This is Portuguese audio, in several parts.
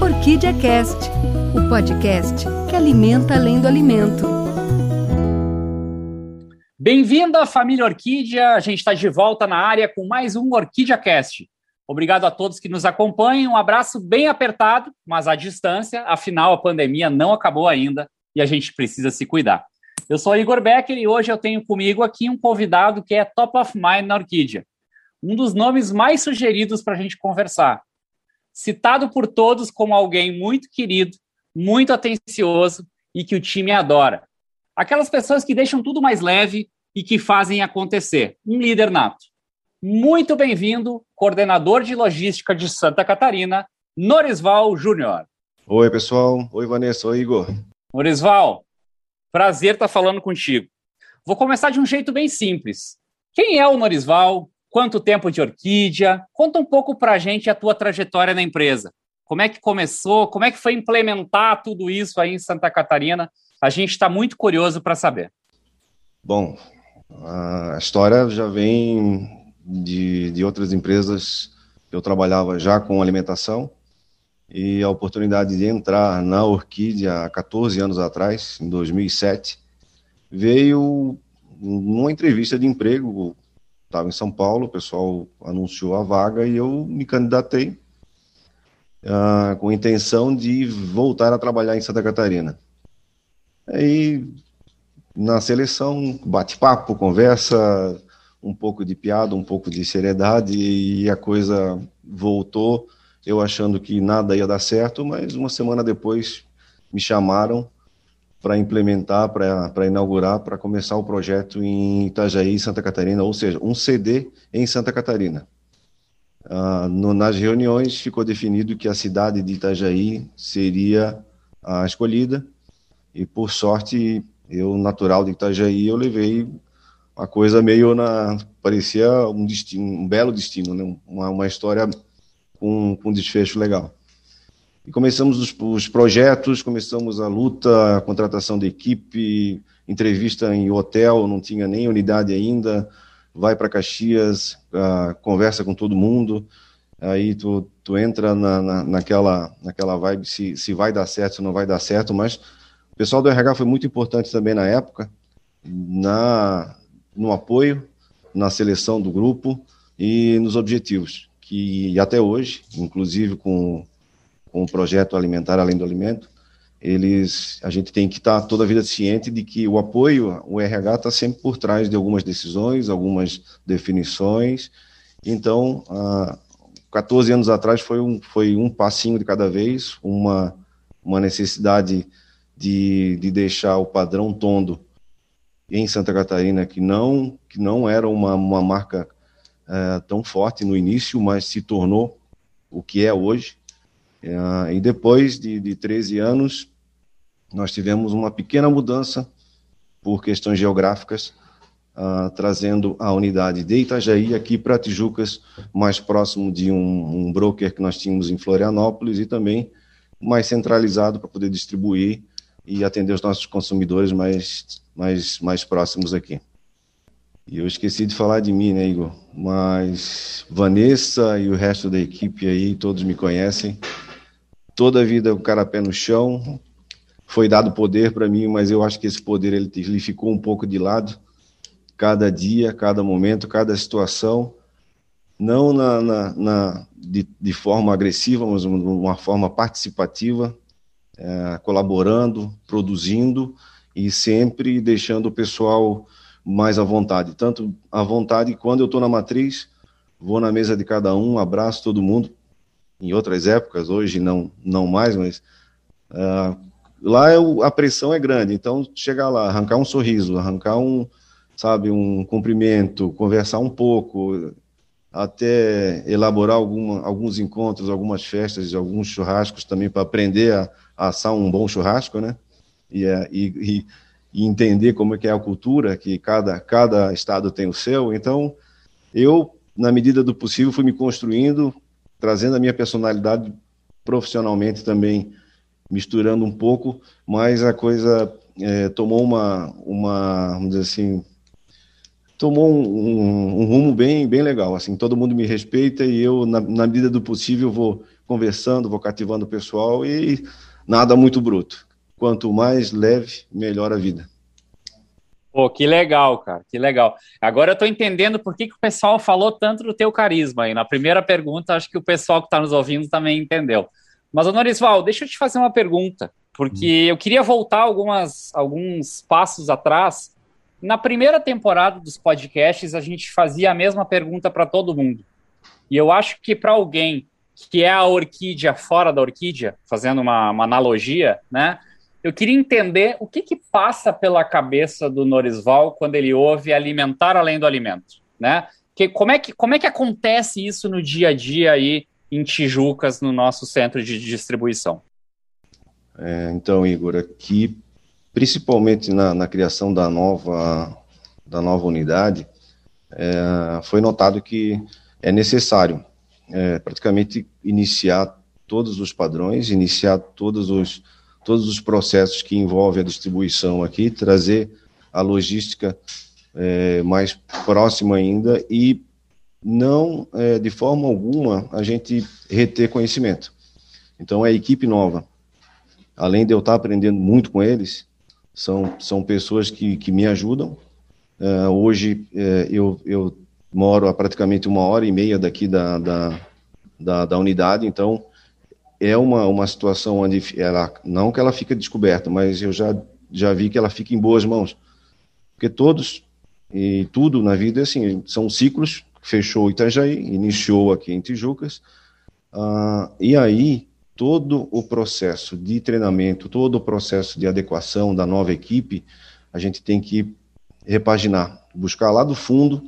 Orquídea Cast, o podcast que alimenta além do alimento. Bem-vindo à família Orquídea. A gente está de volta na área com mais um Orquídea Cast. Obrigado a todos que nos acompanham. Um abraço bem apertado, mas à distância. Afinal, a pandemia não acabou ainda e a gente precisa se cuidar. Eu sou Igor Becker e hoje eu tenho comigo aqui um convidado que é top of mind na Orquídea. Um dos nomes mais sugeridos para a gente conversar citado por todos como alguém muito querido, muito atencioso e que o time adora. Aquelas pessoas que deixam tudo mais leve e que fazem acontecer. Um líder nato. Muito bem-vindo, coordenador de logística de Santa Catarina, Norisval Júnior. Oi, pessoal. Oi, Vanessa. Oi, Igor. Norisval, prazer estar falando contigo. Vou começar de um jeito bem simples. Quem é o Norisval? Quanto tempo de orquídea? Conta um pouco para a gente a tua trajetória na empresa. Como é que começou? Como é que foi implementar tudo isso aí em Santa Catarina? A gente está muito curioso para saber. Bom, a história já vem de, de outras empresas. Eu trabalhava já com alimentação e a oportunidade de entrar na Orquídea há 14 anos atrás, em 2007, veio numa entrevista de emprego estava em São Paulo, o pessoal anunciou a vaga e eu me candidatei uh, com a intenção de voltar a trabalhar em Santa Catarina. Aí, na seleção, bate-papo, conversa, um pouco de piada, um pouco de seriedade e a coisa voltou, eu achando que nada ia dar certo, mas uma semana depois me chamaram para implementar, para inaugurar, para começar o projeto em Itajaí, Santa Catarina, ou seja, um CD em Santa Catarina. Ah, no, nas reuniões ficou definido que a cidade de Itajaí seria a escolhida e por sorte eu natural de Itajaí eu levei uma coisa meio na parecia um destino um belo destino né? uma, uma história com, com um desfecho legal e começamos os, os, projetos, começamos a luta, a contratação de equipe, entrevista em hotel, não tinha nem unidade ainda, vai para Caxias, uh, conversa com todo mundo, aí tu, tu entra na, na, naquela, naquela vibe se, se vai dar certo, se não vai dar certo, mas o pessoal do RH foi muito importante também na época, na, no apoio, na seleção do grupo e nos objetivos, que até hoje, inclusive com com o projeto Alimentar Além do Alimento, eles, a gente tem que estar toda a vida ciente de que o apoio, o RH está sempre por trás de algumas decisões, algumas definições. Então, há 14 anos atrás foi um, foi um passinho de cada vez, uma, uma necessidade de, de deixar o padrão tondo em Santa Catarina, que não, que não era uma, uma marca é, tão forte no início, mas se tornou o que é hoje. É, e depois de, de 13 anos, nós tivemos uma pequena mudança por questões geográficas, uh, trazendo a unidade de Itajaí aqui para Tijucas, mais próximo de um, um, broker que nós tínhamos em Florianópolis e também mais centralizado para poder distribuir e atender os nossos consumidores mais, mais, mais próximos aqui. E eu esqueci de falar de mim, né, Igor? Mas Vanessa e o resto da equipe aí, todos me conhecem toda a vida o cara pé no chão. Foi dado poder para mim, mas eu acho que esse poder ele, ele ficou um pouco de lado. Cada dia, cada momento, cada situação, não na, na, na de, de, forma agressiva, mas uma forma participativa, é, colaborando, produzindo e sempre deixando o pessoal mais à vontade. Tanto à vontade quando eu estou na matriz, vou na mesa de cada um, abraço todo mundo, em outras épocas, hoje não, não mais, mas uh, lá é a pressão é grande, então chegar lá, arrancar um sorriso, arrancar um, sabe, um cumprimento, conversar um pouco, até elaborar alguma, alguns encontros, algumas festas, alguns churrascos também para aprender a, a, assar um bom churrasco, né? E, é, e, e, entender como é que é a cultura, que cada, cada estado tem o seu. Então, eu, na medida do possível, fui me construindo trazendo a minha personalidade profissionalmente também, misturando um pouco, mas a coisa é, tomou uma, uma, vamos dizer assim, tomou um, um, um, rumo bem, bem legal. Assim, todo mundo me respeita e eu, na, na medida do possível, vou conversando, vou cativando o pessoal e nada muito bruto. Quanto mais leve, melhor a vida. Pô, que legal, cara, que legal. Agora eu estou entendendo por que, que o pessoal falou tanto do teu carisma aí. Na primeira pergunta, acho que o pessoal que está nos ouvindo também entendeu. Mas, Norisval, deixa eu te fazer uma pergunta, porque hum. eu queria voltar algumas, alguns passos atrás. Na primeira temporada dos podcasts, a gente fazia a mesma pergunta para todo mundo. E eu acho que para alguém que é a orquídea fora da orquídea, fazendo uma, uma analogia, né? Eu queria entender o que, que passa pela cabeça do Norisval quando ele ouve alimentar além do alimento, né? Que, como, é que, como é que acontece isso no dia a dia aí em Tijucas, no nosso centro de distribuição? É, então, Igor, aqui, principalmente na, na, criação da nova, da nova unidade, é, foi notado que é necessário é, praticamente iniciar todos os padrões, iniciar todos os todos os processos que envolvem a distribuição aqui, trazer a logística é, mais próxima ainda e não, é, de forma alguma, a gente reter conhecimento. Então, é equipe nova. Além de eu estar aprendendo muito com eles, são, são pessoas que, que me ajudam. É, hoje, é, eu, eu moro a praticamente uma hora e meia daqui da, da, da, da unidade, então é uma, uma situação onde ela, não que ela fica descoberta, mas eu já, já vi que ela fica em boas mãos. Porque todos e tudo na vida é assim, são ciclos, fechou Itajaí, iniciou aqui em Tijucas, uh, e aí todo o processo de treinamento, todo o processo de adequação da nova equipe, a gente tem que repaginar, buscar lá do fundo,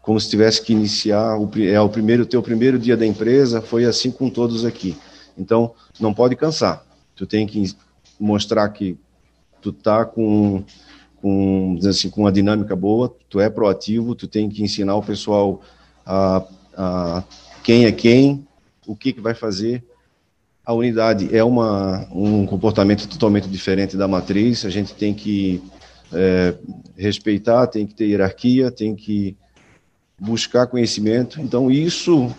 como se tivesse que iniciar, o, é o primeiro, teu primeiro dia da empresa, foi assim com todos aqui. Então, não pode cansar. Tu tem que mostrar que tu tá com com, assim, com uma dinâmica boa, tu é proativo, tu tem que ensinar o pessoal a, a quem é quem, o que, que vai fazer. A unidade é uma, um comportamento totalmente diferente da matriz, a gente tem que é, respeitar, tem que ter hierarquia, tem que buscar conhecimento. Então, isso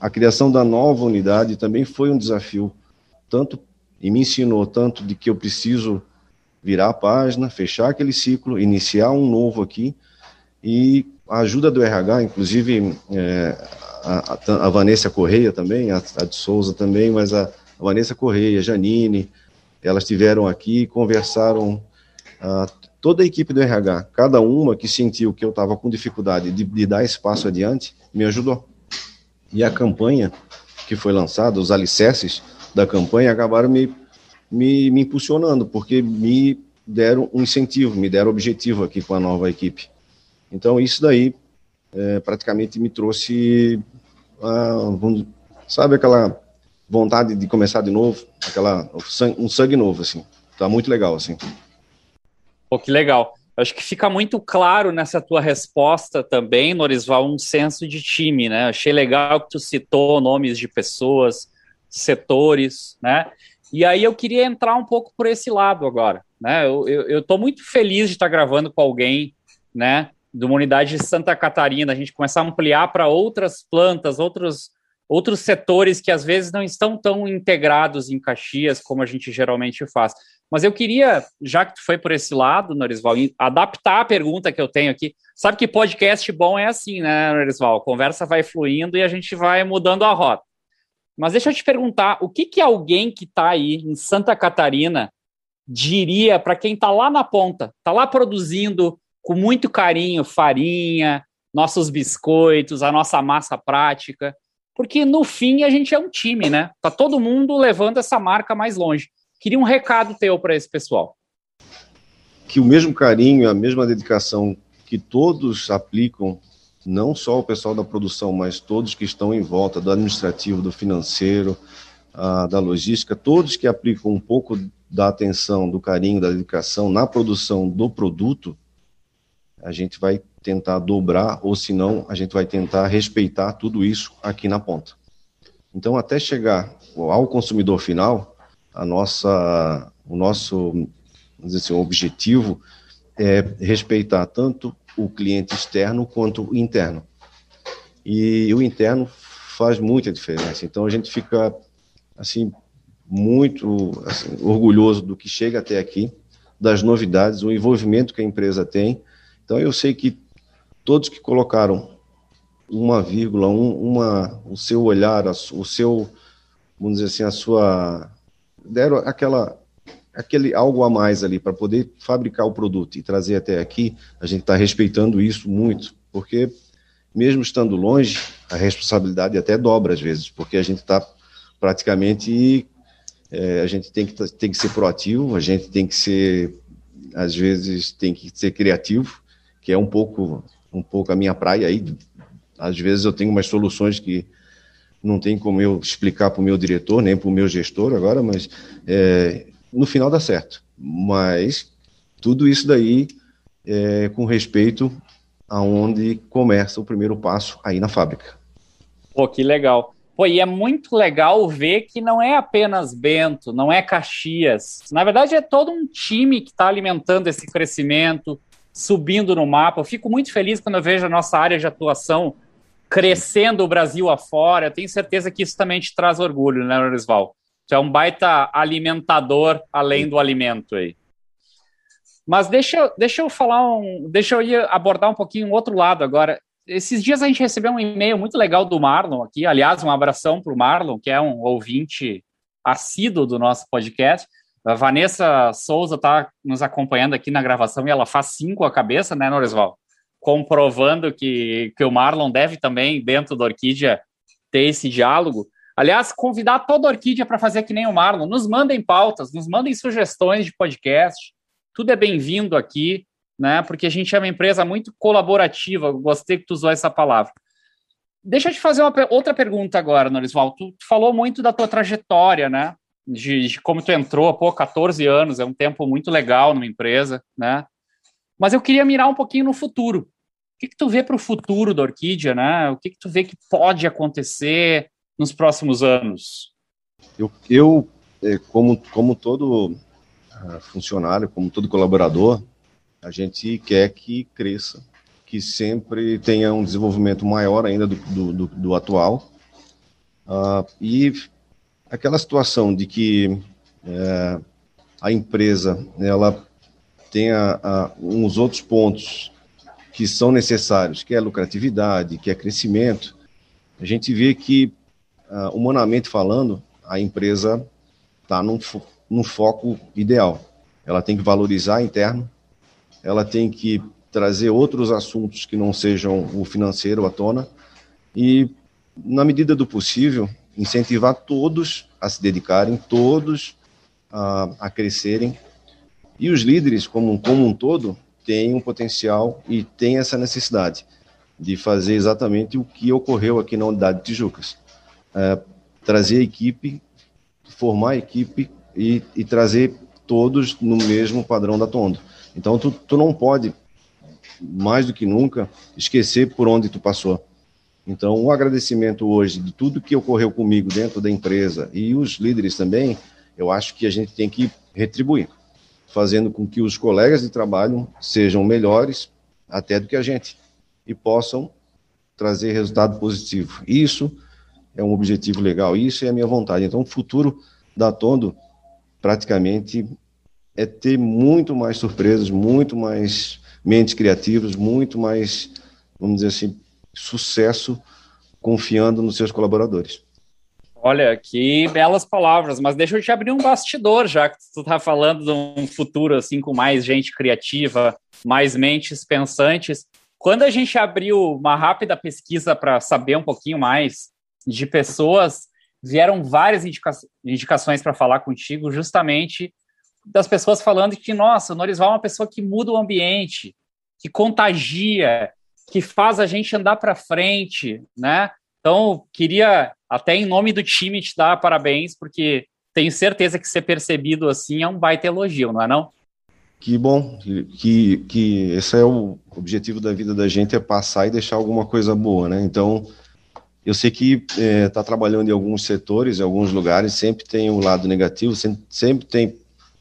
a criação da nova unidade também foi um desafio, tanto e me ensinou tanto de que eu preciso virar a página, fechar aquele ciclo, iniciar um novo aqui e a ajuda do RH, inclusive é, a, a, a, Vanessa Correia também, a, a, de Souza também, mas a, Vanessa Correia, Janine, elas estiveram aqui, conversaram, toda a equipe do RH, cada uma que sentiu que eu estava com dificuldade de, de dar espaço adiante, me ajudou. E a campanha que foi lançada, os alicerces da campanha, acabaram me, me, me impulsionando, porque me deram um incentivo, me deram objetivo aqui com a nova equipe. Então, isso daí é, praticamente me trouxe, sabe, aquela vontade de começar de novo, aquela um sangue novo, assim. Tá muito legal, assim. Pô, que legal. Acho que fica muito claro nessa tua resposta também, Norisval, um senso de time, né? Achei legal que tu citou nomes de pessoas, setores, né? E aí eu queria entrar um pouco por esse lado agora, né? Eu estou muito feliz de estar gravando com alguém, né? De uma unidade de Santa Catarina, a gente começar a ampliar para outras plantas, outros, outros setores que às vezes não estão tão integrados em Caxias como a gente geralmente faz. Mas eu queria, já que tu foi por esse lado, Norisval, adaptar a pergunta que eu tenho aqui. Sabe que podcast bom é assim, né, Norisval? Conversa vai fluindo e a gente vai mudando a rota. Mas deixa eu te perguntar, o que, que alguém que está aí em Santa Catarina diria para quem está lá na ponta, está lá produzindo com muito carinho farinha, nossos biscoitos, a nossa massa prática? Porque no fim a gente é um time, né? Tá todo mundo levando essa marca mais longe. Queria um recado teu para esse pessoal. Que o mesmo carinho, a mesma dedicação que todos aplicam, não só o pessoal da produção, mas todos que estão em volta, do administrativo, do financeiro, da logística, todos que aplicam um pouco da atenção, do carinho, da dedicação na produção do produto, a gente vai tentar dobrar, ou se não, a gente vai tentar respeitar tudo isso aqui na ponta. Então, até chegar ao consumidor final, a nossa, o nosso assim, objetivo é respeitar tanto o cliente externo quanto o interno. E o interno faz muita diferença. Então a gente fica assim, muito assim, orgulhoso do que chega até aqui, das novidades, o envolvimento que a empresa tem. Então, eu sei que todos que colocaram uma vírgula, um, uma, o seu olhar, o seu, vamos dizer assim, a sua, deram aquela, aquele algo a mais ali para poder fabricar o produto e trazer até aqui, a gente está respeitando isso muito, porque mesmo estando longe, a responsabilidade até dobra às vezes, porque a gente está praticamente, é, a gente tem que, tem que ser proativo, a gente tem que ser, às vezes, tem que ser criativo, que é um pouco, um pouco a minha praia aí, às vezes eu tenho umas soluções que não tem como eu explicar para o meu diretor, nem para o meu gestor agora, mas é, no final dá certo. Mas tudo isso daí é, com respeito aonde começa o primeiro passo aí na fábrica. Pô, que legal. Pô, e é muito legal ver que não é apenas Bento, não é Caxias. Na verdade, é todo um time que está alimentando esse crescimento, subindo no mapa. Eu fico muito feliz quando eu vejo a nossa área de atuação crescendo o Brasil afora. Eu tenho certeza que isso também te traz orgulho, né, Lorisval? Tu é um baita alimentador além do alimento aí. Mas deixa, deixa eu falar um. Deixa eu ir abordar um pouquinho um outro lado agora. Esses dias a gente recebeu um e-mail muito legal do Marlon aqui. Aliás, um abração para o Marlon, que é um ouvinte assíduo do nosso podcast. A Vanessa Souza está nos acompanhando aqui na gravação e ela faz cinco a cabeça, né, Noresval? Comprovando que, que o Marlon deve também, dentro da Orquídea, ter esse diálogo. Aliás, convidar toda a Orquídea para fazer que nem o Marlon. Nos mandem pautas, nos mandem sugestões de podcast. Tudo é bem-vindo aqui, né? Porque a gente é uma empresa muito colaborativa. Gostei que tu usou essa palavra. Deixa eu te fazer uma outra pergunta agora, Norisval. Tu, tu falou muito da tua trajetória, né? De, de, como tu entrou, pô, 14 anos, é um tempo muito legal numa empresa, né? Mas eu queria mirar um pouquinho no futuro. O que, que tu vê para o futuro da Orquídea, né? O que, que tu vê que pode acontecer nos próximos anos? Eu, eu é, como, como todo ah, funcionário, como todo colaborador, a gente quer que cresça, que sempre tenha um desenvolvimento maior ainda do, do, do, atual. Uh, e aquela situação de que é, a empresa ela tem a, a, uns outros pontos que são necessários, que é lucratividade, que é crescimento, a gente vê que, uh, humanamente falando, a empresa está num, fo num foco ideal. Ela tem que valorizar interno, ela tem que trazer outros assuntos que não sejam o financeiro à tona e, na medida do possível, incentivar todos a se dedicarem, todos a, a crescerem e os líderes, como, como um todo, têm um potencial e têm essa necessidade de fazer exatamente o que ocorreu aqui na unidade de Tijucas. É, trazer a equipe, formar a equipe e, e, trazer todos no mesmo padrão da Tondo. Então, tu, tu não pode, mais do que nunca, esquecer por onde tu passou. Então, o agradecimento hoje de tudo que ocorreu comigo dentro da empresa e os líderes também, eu acho que a gente tem que retribuir fazendo com que os colegas de trabalho sejam melhores até do que a gente e possam trazer resultado positivo. Isso é um objetivo legal, isso é a minha vontade. Então, o futuro da Tondo praticamente é ter muito mais surpresas, muito mais mentes criativas, muito mais, vamos dizer assim, sucesso confiando nos seus colaboradores. Olha, que belas palavras, mas deixa eu te abrir um bastidor, já que tu está falando de um futuro assim com mais gente criativa, mais mentes pensantes. Quando a gente abriu uma rápida pesquisa para saber um pouquinho mais de pessoas, vieram várias indica indicações para falar contigo, justamente das pessoas falando que, nossa, o Norisval é uma pessoa que muda o ambiente, que contagia, que faz a gente andar para frente, né? Então, queria, até em nome do time, te dar parabéns, porque tenho certeza que ser percebido assim é um baita elogio, não é não? Que bom, que, que esse é o objetivo da vida da gente, é passar e deixar alguma coisa boa, né? Então, eu sei que está é, tá trabalhando em alguns setores, em alguns lugares, sempre tem o um lado negativo, sempre, sempre tem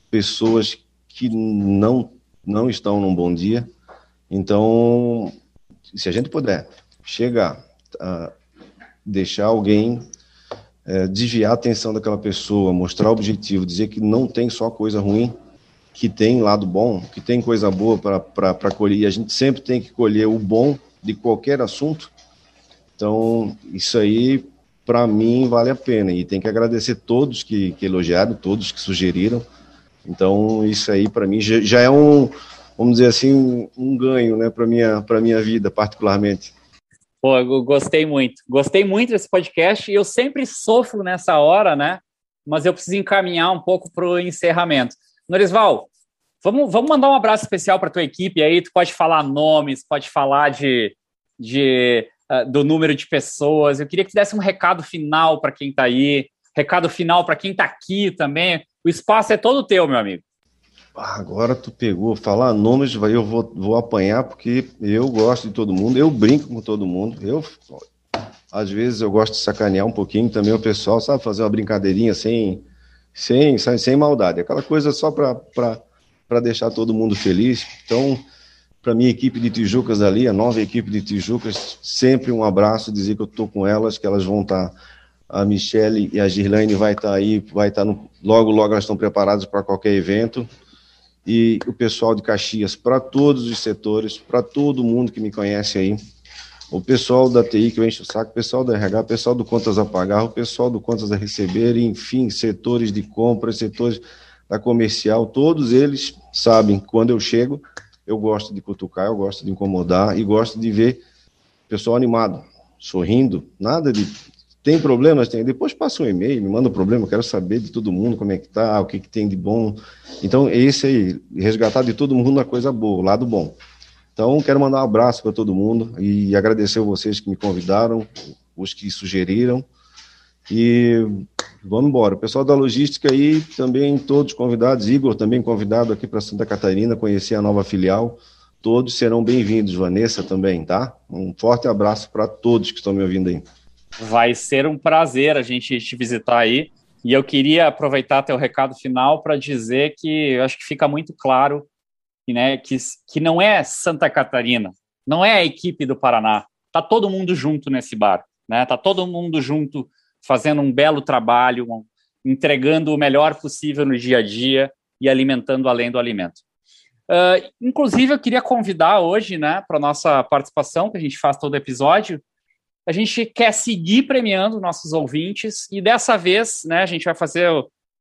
pessoas que não, não estão num bom dia. Então, se a gente puder chegar, uh, deixar alguém é, desviar a atenção daquela pessoa, mostrar o objetivo, dizer que não tem só coisa ruim, que tem lado bom, que tem coisa boa para colher. E a gente sempre tem que colher o bom de qualquer assunto. Então, isso aí, para mim, vale a pena. E tem que agradecer todos que, que elogiaram, todos que sugeriram. Então, isso aí, para mim, já, já, é um, vamos dizer assim, um, ganho né, para minha, a minha vida, particularmente. Pô, eu gostei muito. Gostei muito desse podcast e eu sempre sofro nessa hora, né? Mas eu preciso encaminhar um pouco para o encerramento. Norisval, vamos, vamos mandar um abraço especial para tua equipe aí. Tu pode falar nomes, pode falar de, de uh, do número de pessoas. Eu queria que tu desse um recado final para quem está aí, recado final para quem está aqui também. O espaço é todo teu, meu amigo. Ah, agora tu pegou, falar nomes, eu vou, vou apanhar porque eu gosto de todo mundo, eu brinco com todo mundo. Eu, às vezes eu gosto de sacanear um pouquinho também o pessoal, sabe, fazer uma brincadeirinha sem, sem, sem maldade, aquela coisa só para deixar todo mundo feliz. Então, para minha equipe de Tijucas ali, a nova equipe de Tijucas, sempre um abraço, dizer que eu estou com elas, que elas vão estar. Tá, a Michelle e a Girlane vai estar tá aí, vai estar tá logo, logo elas estão preparadas para qualquer evento. E o pessoal de Caxias, para todos os setores, para todo mundo que me conhece aí, o pessoal da TI que enche o saco, o pessoal da RH, o pessoal do Contas a Pagar, o pessoal do Contas a Receber, enfim, setores de compra, setores da comercial, todos eles sabem, quando eu chego, eu gosto de cutucar, eu gosto de incomodar e gosto de ver o pessoal animado, sorrindo, nada de tem problemas? Tem. Depois passa um e-mail, me manda um problema, quero saber de todo mundo como é que tá, o que, que tem de bom. Então, esse aí, resgatar de todo mundo uma coisa boa, o lado bom. Então, quero mandar um abraço para todo mundo e agradecer vocês que me convidaram, os que sugeriram. E vamos embora. O pessoal da logística aí, também todos convidados, Igor também convidado aqui para Santa Catarina, conhecer a nova filial. Todos serão bem-vindos, Vanessa também, tá? Um forte abraço para todos que estão me ouvindo aí. Vai ser um prazer a gente te visitar aí. E eu queria aproveitar teu recado final para dizer que eu acho que fica muito claro né, que, que não é Santa Catarina, não é a equipe do Paraná. Tá todo mundo junto nesse bar, né? Tá todo mundo junto fazendo um belo trabalho, um, entregando o melhor possível no dia a dia e alimentando além do alimento. Uh, inclusive, eu queria convidar hoje, né, para nossa participação, que a gente faz todo episódio, a gente quer seguir premiando nossos ouvintes e dessa vez, né, a gente vai fazer,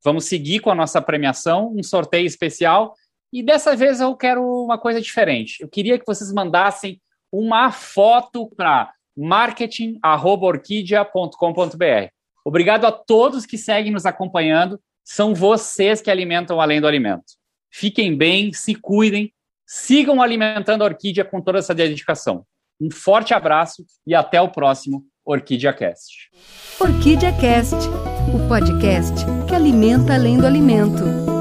vamos seguir com a nossa premiação, um sorteio especial e dessa vez eu quero uma coisa diferente. Eu queria que vocês mandassem uma foto para marketing@orquidia.com.br. Obrigado a todos que seguem nos acompanhando. São vocês que alimentam além do alimento. Fiquem bem, se cuidem, sigam alimentando a orquídea com toda essa dedicação. Um forte abraço e até o próximo Orquídea Cast. Orquídea Cast, o podcast que alimenta além do alimento.